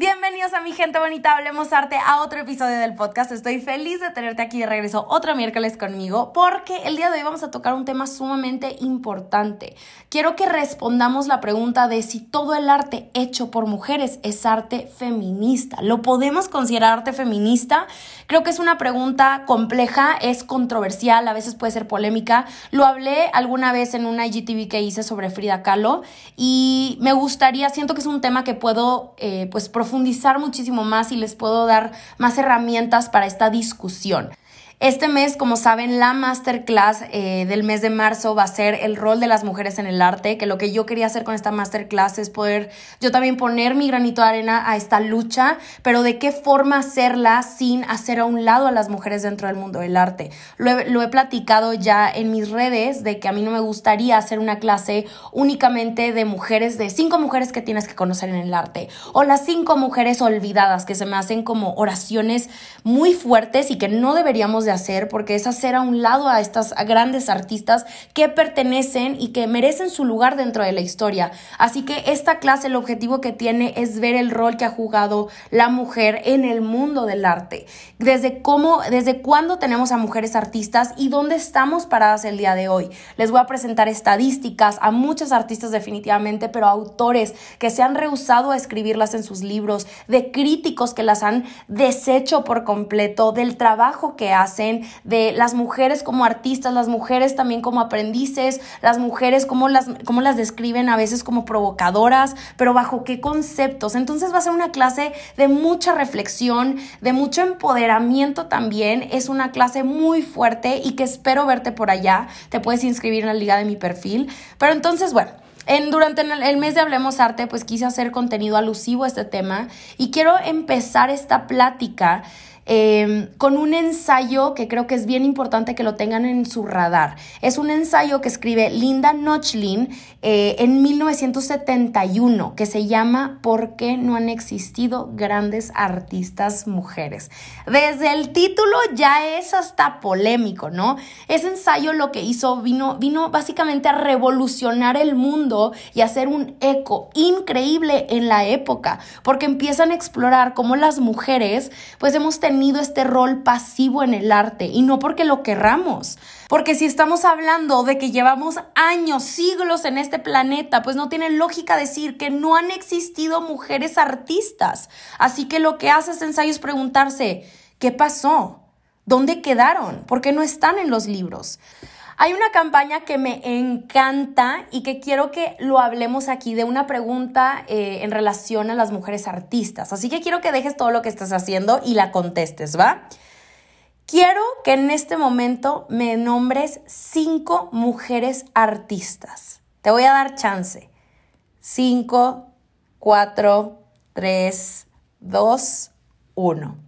Bienvenidos a mi gente bonita, hablemos arte a otro episodio del podcast. Estoy feliz de tenerte aquí de regreso otro miércoles conmigo porque el día de hoy vamos a tocar un tema sumamente importante. Quiero que respondamos la pregunta de si todo el arte hecho por mujeres es arte feminista. ¿Lo podemos considerar arte feminista? Creo que es una pregunta compleja, es controversial, a veces puede ser polémica. Lo hablé alguna vez en una IGTV que hice sobre Frida Kahlo y me gustaría, siento que es un tema que puedo eh, pues profundizar profundizar muchísimo más y les puedo dar más herramientas para esta discusión. Este mes, como saben, la masterclass eh, del mes de marzo va a ser el rol de las mujeres en el arte, que lo que yo quería hacer con esta masterclass es poder yo también poner mi granito de arena a esta lucha, pero de qué forma hacerla sin hacer a un lado a las mujeres dentro del mundo del arte. Lo he, lo he platicado ya en mis redes de que a mí no me gustaría hacer una clase únicamente de mujeres, de cinco mujeres que tienes que conocer en el arte, o las cinco mujeres olvidadas que se me hacen como oraciones muy fuertes y que no deberíamos hacer porque es hacer a un lado a estas grandes artistas que pertenecen y que merecen su lugar dentro de la historia. Así que esta clase el objetivo que tiene es ver el rol que ha jugado la mujer en el mundo del arte. Desde cómo, desde cuándo tenemos a mujeres artistas y dónde estamos paradas el día de hoy. Les voy a presentar estadísticas a muchos artistas definitivamente, pero autores que se han rehusado a escribirlas en sus libros, de críticos que las han deshecho por completo, del trabajo que hacen de las mujeres como artistas, las mujeres también como aprendices, las mujeres como las, como las describen a veces como provocadoras, pero bajo qué conceptos. Entonces va a ser una clase de mucha reflexión, de mucho empoderamiento también. Es una clase muy fuerte y que espero verte por allá. Te puedes inscribir en la liga de mi perfil. Pero entonces, bueno. En, durante el mes de Hablemos Arte, pues quise hacer contenido alusivo a este tema y quiero empezar esta plática Em, con un ensayo que creo que es bien importante que lo tengan en su radar. Es un ensayo que escribe Linda Nochlin eh, en 1971 que se llama ¿Por qué no han existido grandes artistas mujeres? Desde el título ya es hasta polémico, ¿no? Ese ensayo lo que hizo vino, vino básicamente a revolucionar el mundo y hacer un eco increíble en la época, porque empiezan a explorar cómo las mujeres pues hemos tenido este rol pasivo en el arte y no porque lo querramos. Porque si estamos hablando de que llevamos años, siglos en este planeta, pues no tiene lógica decir que no han existido mujeres artistas. Así que lo que hace este ensayo es preguntarse, ¿qué pasó? ¿Dónde quedaron? ¿Por qué no están en los libros? Hay una campaña que me encanta y que quiero que lo hablemos aquí de una pregunta eh, en relación a las mujeres artistas. Así que quiero que dejes todo lo que estás haciendo y la contestes, ¿va? Quiero que en este momento me nombres cinco mujeres artistas. Te voy a dar chance. Cinco, cuatro, tres, dos, uno.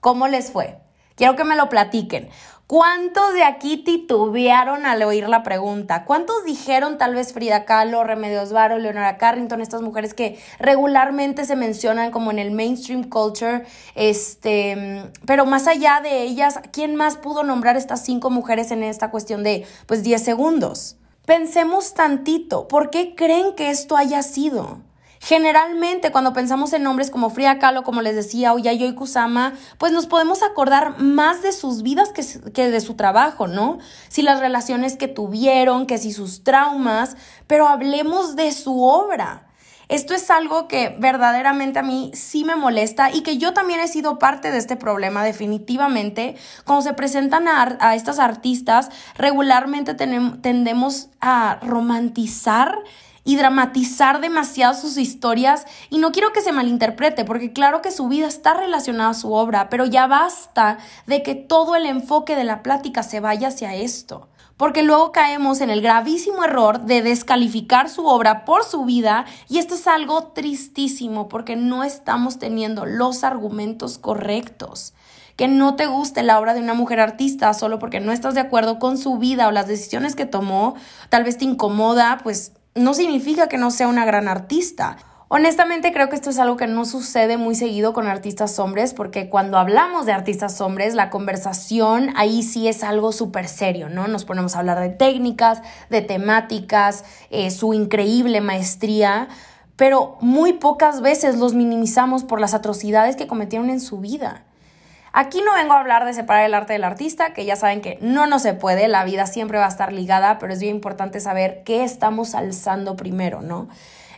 ¿Cómo les fue? Quiero que me lo platiquen. ¿Cuántos de aquí titubearon al oír la pregunta? ¿Cuántos dijeron tal vez Frida Kahlo, Remedios Varo, Leonora Carrington, estas mujeres que regularmente se mencionan como en el mainstream culture? Este, pero más allá de ellas, ¿quién más pudo nombrar estas cinco mujeres en esta cuestión de pues 10 segundos? Pensemos tantito, ¿por qué creen que esto haya sido? Generalmente, cuando pensamos en nombres como Frida Kahlo, como les decía, o Yayoi Kusama, pues nos podemos acordar más de sus vidas que, que de su trabajo, ¿no? Si las relaciones que tuvieron, que si sus traumas, pero hablemos de su obra. Esto es algo que verdaderamente a mí sí me molesta y que yo también he sido parte de este problema definitivamente. Cuando se presentan a, a estas artistas, regularmente tendemos a romantizar y dramatizar demasiado sus historias y no quiero que se malinterprete porque claro que su vida está relacionada a su obra, pero ya basta de que todo el enfoque de la plática se vaya hacia esto. Porque luego caemos en el gravísimo error de descalificar su obra por su vida y esto es algo tristísimo porque no estamos teniendo los argumentos correctos que no te guste la obra de una mujer artista solo porque no estás de acuerdo con su vida o las decisiones que tomó, tal vez te incomoda, pues no significa que no sea una gran artista. Honestamente creo que esto es algo que no sucede muy seguido con artistas hombres porque cuando hablamos de artistas hombres la conversación ahí sí es algo súper serio, ¿no? Nos ponemos a hablar de técnicas, de temáticas, eh, su increíble maestría, pero muy pocas veces los minimizamos por las atrocidades que cometieron en su vida. Aquí no vengo a hablar de separar el arte del artista, que ya saben que no, no se puede, la vida siempre va a estar ligada, pero es bien importante saber qué estamos alzando primero, ¿no?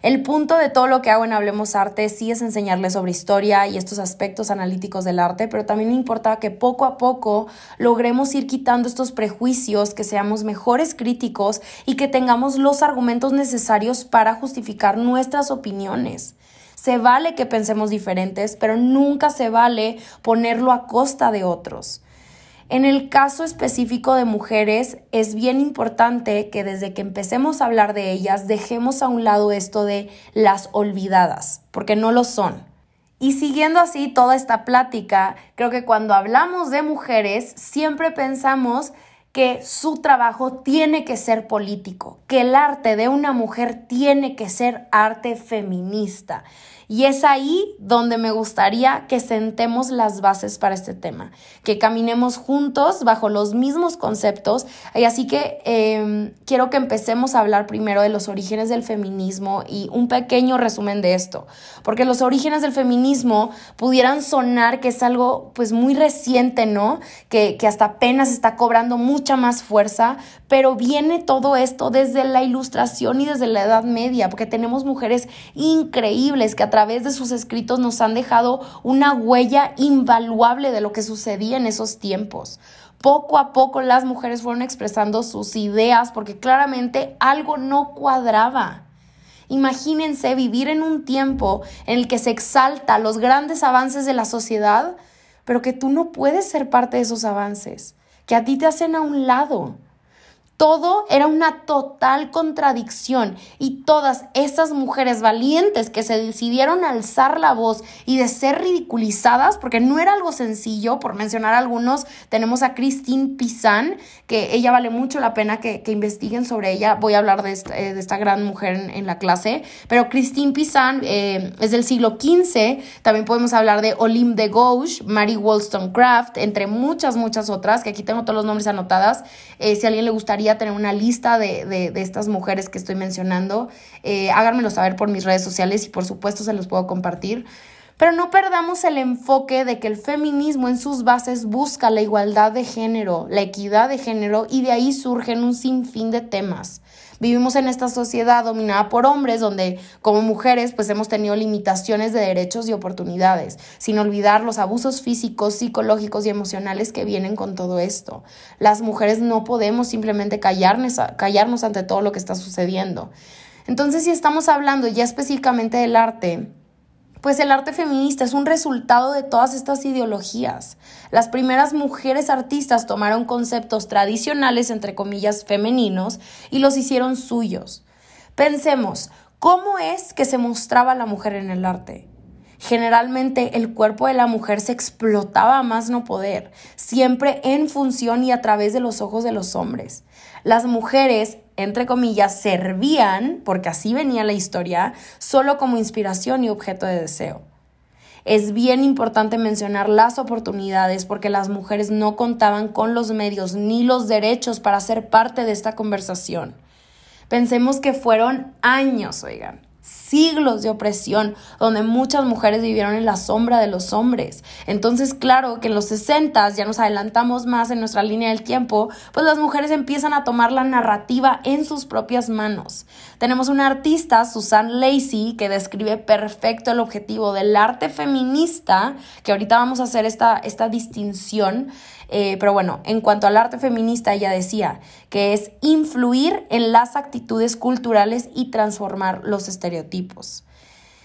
El punto de todo lo que hago en Hablemos Arte sí es enseñarles sobre historia y estos aspectos analíticos del arte, pero también importa que poco a poco logremos ir quitando estos prejuicios, que seamos mejores críticos y que tengamos los argumentos necesarios para justificar nuestras opiniones. Se vale que pensemos diferentes, pero nunca se vale ponerlo a costa de otros. En el caso específico de mujeres, es bien importante que desde que empecemos a hablar de ellas, dejemos a un lado esto de las olvidadas, porque no lo son. Y siguiendo así toda esta plática, creo que cuando hablamos de mujeres, siempre pensamos que su trabajo tiene que ser político, que el arte de una mujer tiene que ser arte feminista. Y es ahí donde me gustaría que sentemos las bases para este tema, que caminemos juntos bajo los mismos conceptos. Y así que em, quiero que empecemos a hablar primero de los orígenes del feminismo y un pequeño resumen de esto, porque los orígenes del feminismo pudieran sonar que es algo pues muy reciente, ¿no? Que, que hasta apenas está cobrando mucha más fuerza, pero viene todo esto desde la ilustración y desde la Edad Media, porque tenemos mujeres increíbles que de sus escritos nos han dejado una huella invaluable de lo que sucedía en esos tiempos. Poco a poco las mujeres fueron expresando sus ideas porque claramente algo no cuadraba. Imagínense vivir en un tiempo en el que se exalta los grandes avances de la sociedad, pero que tú no puedes ser parte de esos avances, que a ti te hacen a un lado. Todo era una total contradicción y todas estas mujeres valientes que se decidieron alzar la voz y de ser ridiculizadas, porque no era algo sencillo, por mencionar algunos, tenemos a Christine Pizan, que ella vale mucho la pena que, investiguen sobre ella, voy a hablar de esta, eh, gran mujer en, la clase, pero Christine Pizan eh, es del siglo XV, también podemos hablar de Olympe de Gauche, Mary Wollstonecraft, entre muchas, muchas otras, que aquí tengo todos los nombres anotadas, eh, si a alguien le gustaría tener una lista de, estas mujeres que estoy mencionando. Eh, háganmelo saber por mis redes sociales y por supuesto se los puedo compartir. Pero no perdamos el enfoque de que el feminismo en sus bases busca la igualdad de género, la equidad de género y de ahí surgen un sinfín de temas. Vivimos en esta sociedad dominada por hombres donde como mujeres pues hemos tenido limitaciones de derechos y oportunidades, sin olvidar los abusos físicos, psicológicos y emocionales que vienen con todo esto. Las mujeres no podemos simplemente callarnos, callarnos ante todo lo que está sucediendo. Entonces, si estamos hablando ya específicamente del arte, pues el arte feminista es un resultado de todas estas ideologías. Las primeras mujeres artistas tomaron conceptos tradicionales, entre comillas, femeninos, y los hicieron suyos. Pensemos, ¿cómo es que se mostraba la mujer en el arte? Generalmente el cuerpo de la mujer se explotaba a más no poder, siempre en función y a través de los ojos de los hombres. Las mujeres entre comillas, servían, porque así venía la historia, solo como inspiración y objeto de deseo. Es bien importante mencionar las oportunidades porque las mujeres no contaban con los medios ni los derechos para ser parte de esta conversación. Pensemos que fueron años, oigan, siglos de opresión donde muchas mujeres vivieron en la sombra de los hombres. Entonces, claro que en los 60 ya nos adelantamos más en nuestra línea del tiempo, pues las mujeres empiezan a tomar la narrativa en sus propias manos. Tenemos una artista, Susan Lacey, que describe perfecto el objetivo del arte feminista, que ahorita vamos a hacer esta, esta distinción eh, pero bueno, en cuanto al arte feminista, ella decía que es influir en las actitudes culturales y transformar los estereotipos.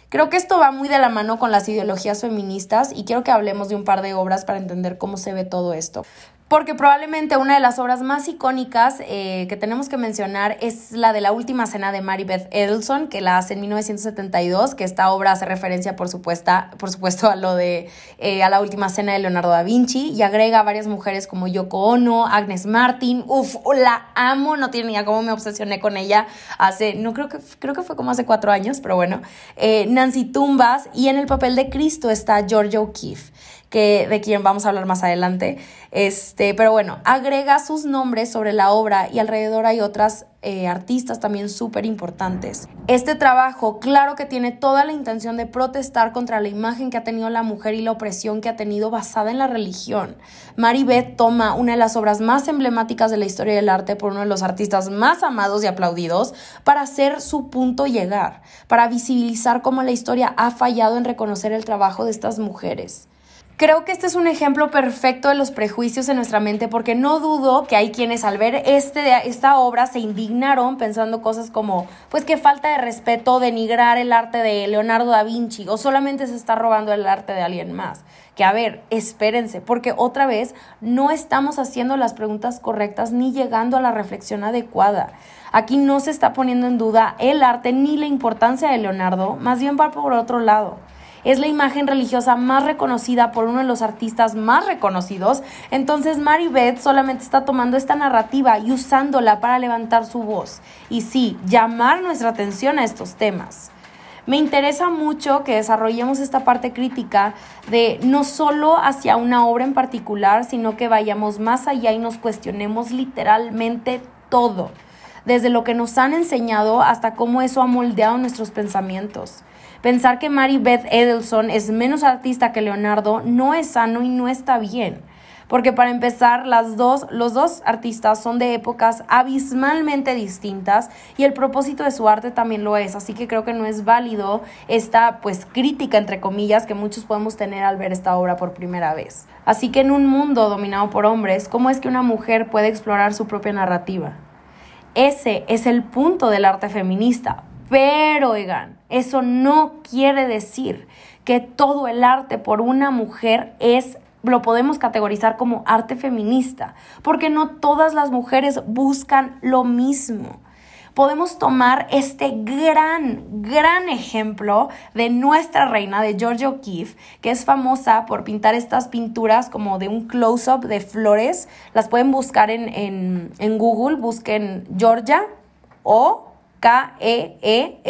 Creo que esto va muy de la mano con las ideologías feministas y quiero que hablemos de un par de obras para entender cómo se ve todo esto. Porque probablemente una de las obras más icónicas eh, que tenemos que mencionar es la de la última cena de Mary Beth Edelson, que la hace en 1972, que esta obra hace referencia, por, supuesta, por supuesto, a lo de eh, a la última cena de Leonardo da Vinci y agrega a varias mujeres como Yoko Ono, Agnes Martin, uf, la amo, no tiene ni idea cómo me obsesioné con ella hace, no creo que, creo que fue como hace cuatro años, pero bueno, eh, Nancy Tumbas y en el papel de Cristo está Georgia O'Keeffe que, de quien vamos a hablar más adelante. Este, pero bueno, agrega sus nombres sobre la obra y alrededor hay otras eh, artistas también súper importantes. Este trabajo, claro que tiene toda la intención de protestar contra la imagen que ha tenido la mujer y la opresión que ha tenido basada en la religión. Mary Beth toma una de las obras más emblemáticas de la historia del arte por uno de los artistas más amados y aplaudidos para hacer su punto llegar, para visibilizar cómo la historia ha fallado en reconocer el trabajo de estas mujeres. Creo que este es un ejemplo perfecto de los prejuicios en nuestra mente porque no dudo que hay quienes al ver este, esta obra se indignaron pensando cosas como, pues que falta de respeto, denigrar el arte de Leonardo da Vinci o solamente se está robando el arte de alguien más. Que a ver, espérense, porque otra vez no estamos haciendo las preguntas correctas ni llegando a la reflexión adecuada. Aquí no se está poniendo en duda el arte ni la importancia de Leonardo, más bien va por otro lado es la imagen religiosa más reconocida por uno de los artistas más reconocidos, entonces Mary Beth solamente está tomando esta narrativa y usándola para levantar su voz y sí, llamar nuestra atención a estos temas. Me interesa mucho que desarrollemos esta parte crítica de no solo hacia una obra en particular, sino que vayamos más allá y nos cuestionemos literalmente todo, desde lo que nos han enseñado hasta cómo eso ha moldeado nuestros pensamientos. Pensar que Mary Beth Edelson es menos artista que Leonardo no es sano y no está bien. Porque para empezar, las dos, los dos artistas son de épocas abismalmente distintas y el propósito de su arte también lo es. Así que creo que no es válido esta pues crítica entre comillas que muchos podemos tener al ver esta obra por primera vez. Así que en un mundo dominado por hombres, ¿cómo es que una mujer puede explorar su propia narrativa? Ese es el punto del arte feminista. Pero, oigan, eso no quiere decir que todo el arte por una mujer es lo podemos categorizar como arte feminista, porque no todas las mujeres buscan lo mismo. Podemos tomar este gran, gran ejemplo de nuestra reina, de Georgia O'Keeffe, que es famosa por pintar estas pinturas como de un close-up de flores. Las pueden buscar en, en Google, busquen Georgia o K-E-E-F-F-E-E,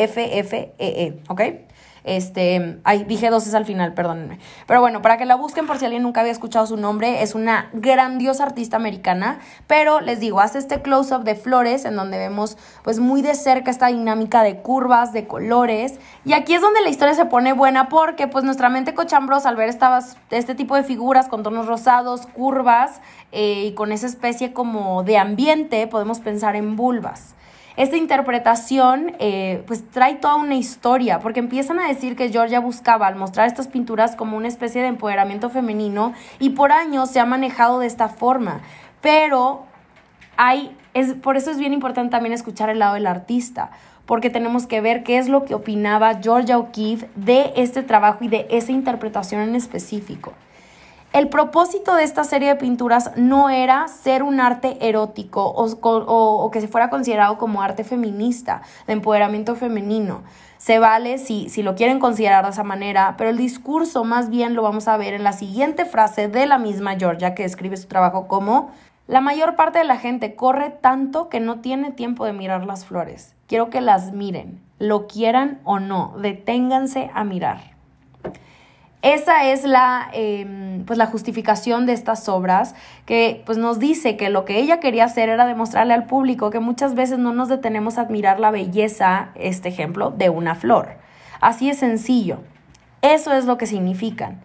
¿ok? Este, ay, dije dos es al final, perdónenme. Pero bueno, para que la busquen por si alguien nunca había escuchado su nombre, es una grandiosa artista americana, pero les digo, hace este close-up de flores en donde vemos pues muy de cerca esta dinámica de curvas, de colores, y aquí es donde la historia se pone buena porque pues nuestra mente cochambrosa al ver este tipo de figuras con tonos rosados, curvas eh, y con esa especie como de ambiente, podemos pensar en vulvas esta interpretación eh, pues trae toda una historia, porque empiezan a decir que Georgia buscaba al mostrar estas pinturas como una especie de empoderamiento femenino y por años se ha manejado de esta forma, pero hay, es, por eso es bien importante también escuchar el lado del artista, porque tenemos que ver qué es lo que opinaba Georgia O'Keeffe de este trabajo y de esa interpretación en específico. El propósito de esta serie de pinturas no era ser un arte erótico o, que se fuera considerado como arte feminista, de empoderamiento femenino. Se vale si, si lo quieren considerar de esa manera, pero el discurso más bien lo vamos a ver en la siguiente frase de la misma Georgia que describe su trabajo como la mayor parte de la gente corre tanto que no tiene tiempo de mirar las flores. Quiero que las miren, lo quieran o no, deténganse a mirar. Esa es la, em, pues la justificación de estas obras que pues nos dice que lo que ella quería hacer era demostrarle al público que muchas veces no nos detenemos a admirar la belleza, este ejemplo, de una flor. Así es sencillo. Eso es lo que significan.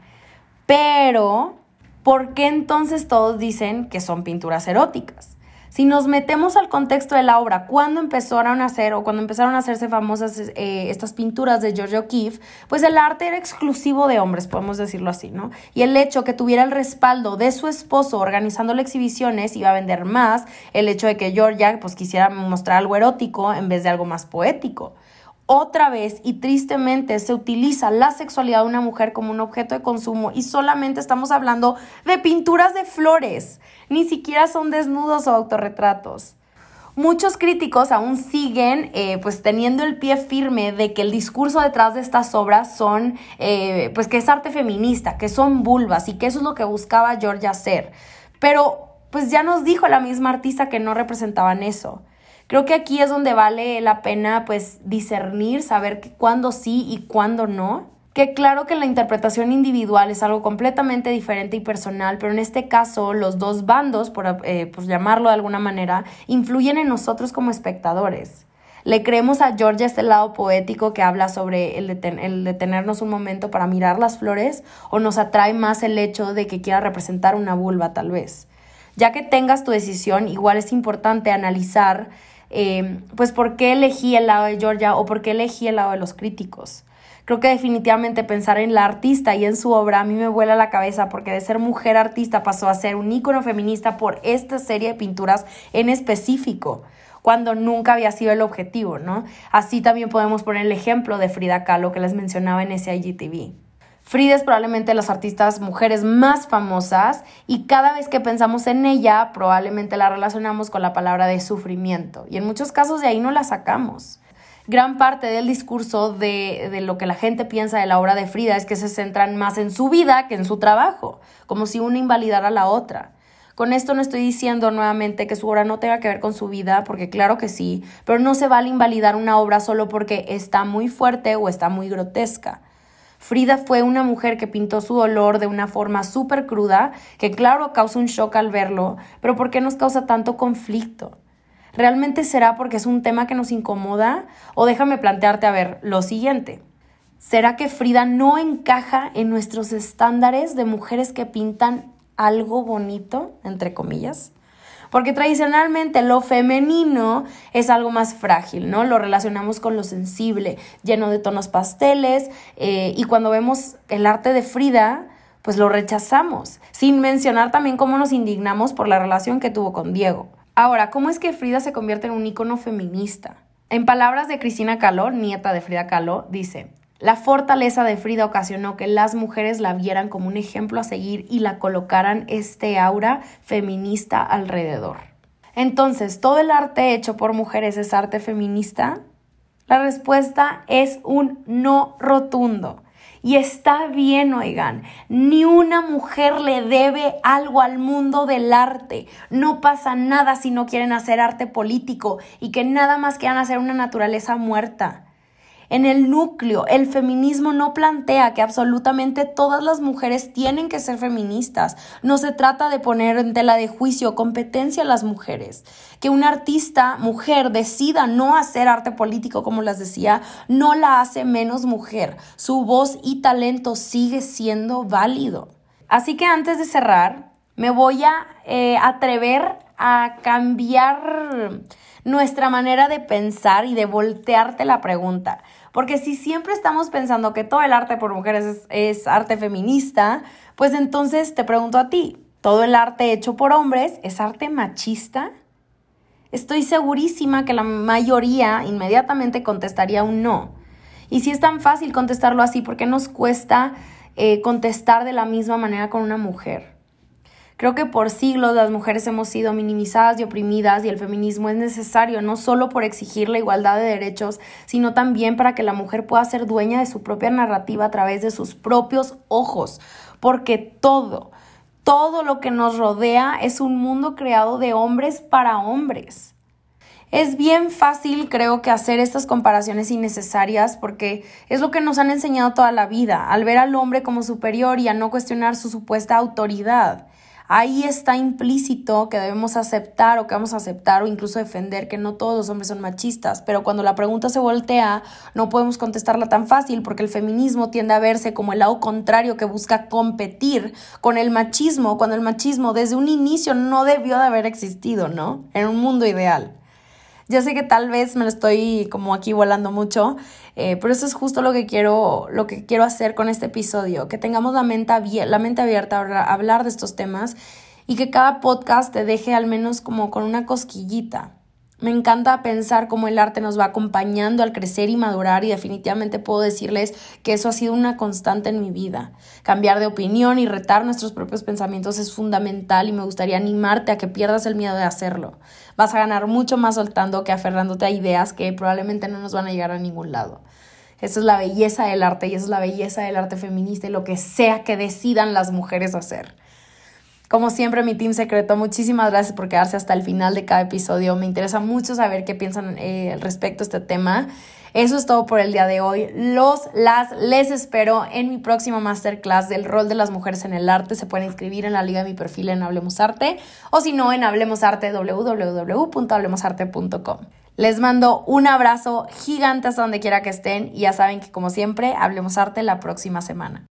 Pero, ¿por qué entonces todos dicen que son pinturas eróticas? Si nos metemos al contexto de la obra, cuando empezaron a hacer o cuando empezaron a hacerse famosas eh, estas pinturas de George O'Keeffe, pues el arte era exclusivo de hombres, podemos decirlo así, ¿no? Y el hecho que tuviera el respaldo de su esposo organizando las exhibiciones iba a vender más, el hecho de que Georgia pues quisiera mostrar algo erótico en vez de algo más poético. Otra vez y tristemente se utiliza la sexualidad de una mujer como un objeto de consumo y solamente estamos hablando de pinturas de flores, ni siquiera son desnudos o autorretratos. Muchos críticos aún siguen eh, pues teniendo el pie firme de que el discurso detrás de estas obras son eh, pues que es arte feminista, que son vulvas y que eso es lo que buscaba Georgia hacer. Pero pues ya nos dijo la misma artista que no representaban eso. Creo que aquí es donde vale la pena pues discernir, saber cuándo sí y cuándo no. Que claro que la interpretación individual es algo completamente diferente y personal, pero en este caso los dos bandos, por eh, pues, llamarlo de alguna manera, influyen en nosotros como espectadores. Le creemos a Georgia este lado poético que habla sobre el, el detenernos un momento para mirar las flores o nos atrae más el hecho de que quiera representar una vulva tal vez. Ya que tengas tu decisión, igual es importante analizar eh, pues por qué elegí el lado de Georgia o por qué elegí el lado de los críticos. Creo que definitivamente pensar en la artista y en su obra a mí me vuela la cabeza porque de ser mujer artista pasó a ser un ícono feminista por esta serie de pinturas en específico cuando nunca había sido el objetivo, ¿no? Así también podemos poner el ejemplo de Frida Kahlo que les mencionaba en ese IGTV. Frida es probablemente las artistas mujeres más famosas y cada vez que pensamos en ella probablemente la relacionamos con la palabra de sufrimiento y en muchos casos de ahí no la sacamos. Gran parte del discurso de, de, lo que la gente piensa de la obra de Frida es que se centran más en su vida que en su trabajo, como si una invalidara a la otra. Con esto no estoy diciendo nuevamente que su obra no tenga que ver con su vida, porque claro que sí, pero no se vale invalidar una obra solo porque está muy fuerte o está muy grotesca. Frida fue una mujer que pintó su dolor de una forma súper cruda, que claro causa un shock al verlo, pero ¿por qué nos causa tanto conflicto? ¿Realmente será porque es un tema que nos incomoda? O déjame plantearte a ver lo siguiente. ¿Será que Frida no encaja en nuestros estándares de mujeres que pintan algo bonito, entre comillas? Porque tradicionalmente lo femenino es algo más frágil, ¿no? Lo relacionamos con lo sensible, lleno de tonos pasteles, eh, y cuando vemos el arte de Frida, pues lo rechazamos, sin mencionar también cómo nos indignamos por la relación que tuvo con Diego. Ahora, ¿cómo es que Frida se convierte en un icono feminista? En palabras de Cristina Caló, nieta de Frida Kahlo, dice, la fortaleza de Frida ocasionó que las mujeres la vieran como un ejemplo a seguir y la colocaran este aura feminista alrededor. Entonces, ¿todo el arte hecho por mujeres es arte feminista? La respuesta es un no rotundo. Y está bien, oigan, ni una mujer le debe algo al mundo del arte. No pasa nada si no quieren hacer arte político y que nada más quieran hacer una naturaleza muerta. En el núcleo, el feminismo no plantea que absolutamente todas las mujeres tienen que ser feministas. No se trata de poner en tela de juicio competencia a las mujeres. Que una artista mujer decida no hacer arte político, como les decía, no la hace menos mujer. Su voz y talento sigue siendo válido. Así que antes de cerrar, me voy a eh, atrever a cambiar nuestra manera de pensar y de voltearte la pregunta. Porque si siempre estamos pensando que todo el arte por mujeres es, arte feminista, pues entonces te pregunto a ti, ¿todo el arte hecho por hombres es arte machista? Estoy segurísima que la mayoría inmediatamente contestaría un no. Y si es tan fácil contestarlo así, ¿por qué nos cuesta eh, contestar de la misma manera con una mujer? Creo que por siglos las mujeres hemos sido minimizadas y oprimidas y el feminismo es necesario no solo por exigir la igualdad de derechos, sino también para que la mujer pueda ser dueña de su propia narrativa a través de sus propios ojos, porque todo, todo lo que nos rodea es un mundo creado de hombres para hombres. Es bien fácil, creo que, hacer estas comparaciones innecesarias porque es lo que nos han enseñado toda la vida, al ver al hombre como superior y a no cuestionar su supuesta autoridad ahí está implícito que debemos aceptar o que vamos a aceptar o incluso defender que no todos los hombres son machistas, pero cuando la pregunta se voltea no podemos contestarla tan fácil porque el feminismo tiende a verse como el lado contrario que busca competir con el machismo, cuando el machismo desde un inicio no debió de haber existido, ¿no? En un mundo ideal. Ya sé que tal vez me lo estoy como aquí volando mucho, eh, pero eso es justo lo que quiero, lo que quiero hacer con este episodio, que tengamos la mente, la mente abierta a hablar de estos temas y que cada podcast te deje al menos como con una cosquillita. Me encanta pensar cómo el arte nos va acompañando al crecer y madurar y definitivamente puedo decirles que eso ha sido una constante en mi vida. Cambiar de opinión y retar nuestros propios pensamientos es fundamental y me gustaría animarte a que pierdas el miedo de hacerlo. Vas a ganar mucho más soltando que aferrándote a ideas que probablemente no nos van a llegar a ningún lado. Esa es la belleza del arte y esa es la belleza del arte feminista y lo que sea que decidan las mujeres hacer. Como siempre, mi team secreto, muchísimas gracias por quedarse hasta el final de cada episodio. Me interesa mucho saber qué piensan eh, respecto a este tema. Eso es todo por el día de hoy. Los, las, les espero en mi próxima masterclass del rol de las mujeres en el arte. Se pueden inscribir en la liga de mi perfil en Hablemos Arte o si no en Hablemos Arte www.hablemosarte.com. Les mando un abrazo gigante hasta donde quiera que estén y ya saben que como siempre Hablemos Arte la próxima semana.